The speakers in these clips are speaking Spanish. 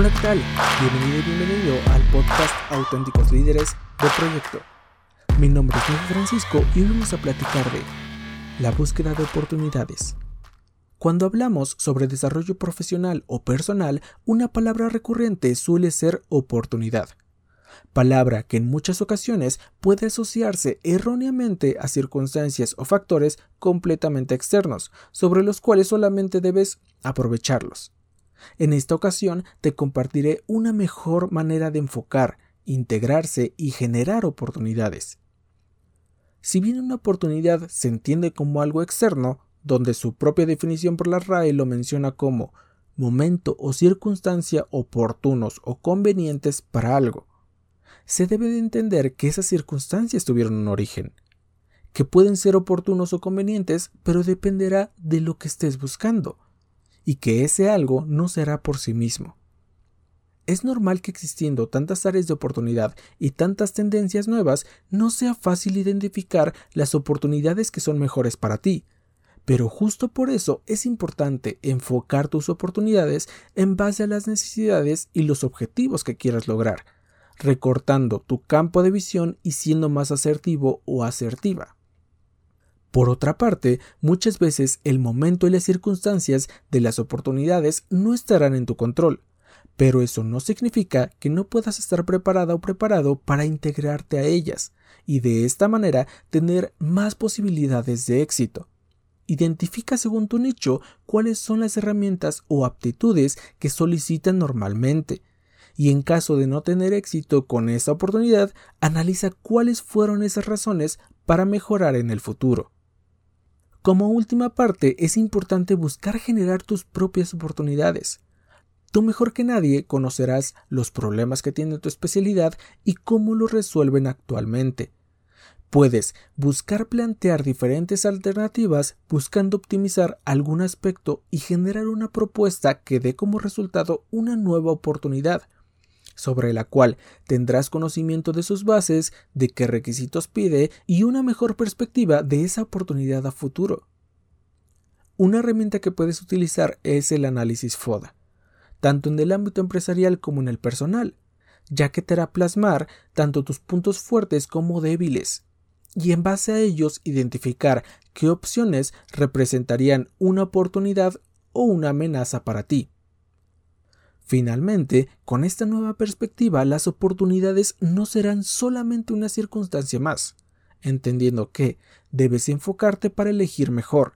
Hola, ¿qué tal? Bienvenido y bienvenido al podcast Auténticos Líderes de Proyecto. Mi nombre es Miguel Francisco y hoy vamos a platicar de la búsqueda de oportunidades. Cuando hablamos sobre desarrollo profesional o personal, una palabra recurrente suele ser oportunidad palabra que en muchas ocasiones puede asociarse erróneamente a circunstancias o factores completamente externos, sobre los cuales solamente debes aprovecharlos. En esta ocasión te compartiré una mejor manera de enfocar, integrarse y generar oportunidades. Si bien una oportunidad se entiende como algo externo, donde su propia definición por la RAE lo menciona como momento o circunstancia oportunos o convenientes para algo, se debe de entender que esas circunstancias tuvieron un origen, que pueden ser oportunos o convenientes, pero dependerá de lo que estés buscando y que ese algo no será por sí mismo. Es normal que existiendo tantas áreas de oportunidad y tantas tendencias nuevas, no sea fácil identificar las oportunidades que son mejores para ti. Pero justo por eso es importante enfocar tus oportunidades en base a las necesidades y los objetivos que quieras lograr, recortando tu campo de visión y siendo más asertivo o asertiva. Por otra parte, muchas veces el momento y las circunstancias de las oportunidades no estarán en tu control, pero eso no significa que no puedas estar preparada o preparado para integrarte a ellas y de esta manera tener más posibilidades de éxito. Identifica según tu nicho cuáles son las herramientas o aptitudes que solicitan normalmente y en caso de no tener éxito con esa oportunidad, analiza cuáles fueron esas razones para mejorar en el futuro. Como última parte, es importante buscar generar tus propias oportunidades. Tú mejor que nadie conocerás los problemas que tiene tu especialidad y cómo los resuelven actualmente. Puedes buscar plantear diferentes alternativas buscando optimizar algún aspecto y generar una propuesta que dé como resultado una nueva oportunidad sobre la cual tendrás conocimiento de sus bases, de qué requisitos pide y una mejor perspectiva de esa oportunidad a futuro. Una herramienta que puedes utilizar es el análisis FODA, tanto en el ámbito empresarial como en el personal, ya que te hará plasmar tanto tus puntos fuertes como débiles, y en base a ellos identificar qué opciones representarían una oportunidad o una amenaza para ti. Finalmente, con esta nueva perspectiva, las oportunidades no serán solamente una circunstancia más, entendiendo que debes enfocarte para elegir mejor,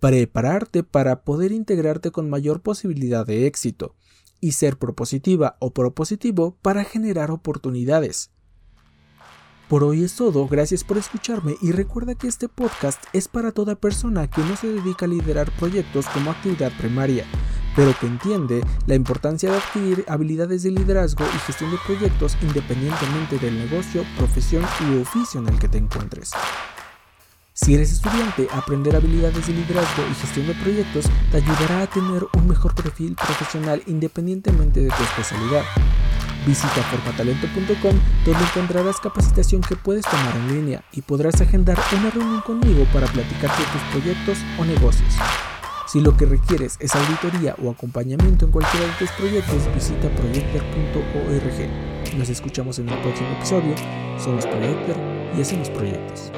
prepararte para poder integrarte con mayor posibilidad de éxito, y ser propositiva o propositivo para generar oportunidades. Por hoy es todo, gracias por escucharme y recuerda que este podcast es para toda persona que no se dedica a liderar proyectos como actividad primaria pero que entiende la importancia de adquirir habilidades de liderazgo y gestión de proyectos independientemente del negocio, profesión u oficio en el que te encuentres. Si eres estudiante, aprender habilidades de liderazgo y gestión de proyectos te ayudará a tener un mejor perfil profesional independientemente de tu especialidad. Visita formatalento.com donde encontrarás capacitación que puedes tomar en línea y podrás agendar una reunión conmigo para platicar de tus proyectos o negocios. Si lo que requieres es auditoría o acompañamiento en cualquiera de tus proyectos, visita proyector.org. Nos escuchamos en el próximo episodio. Somos Proyector y hacemos proyectos.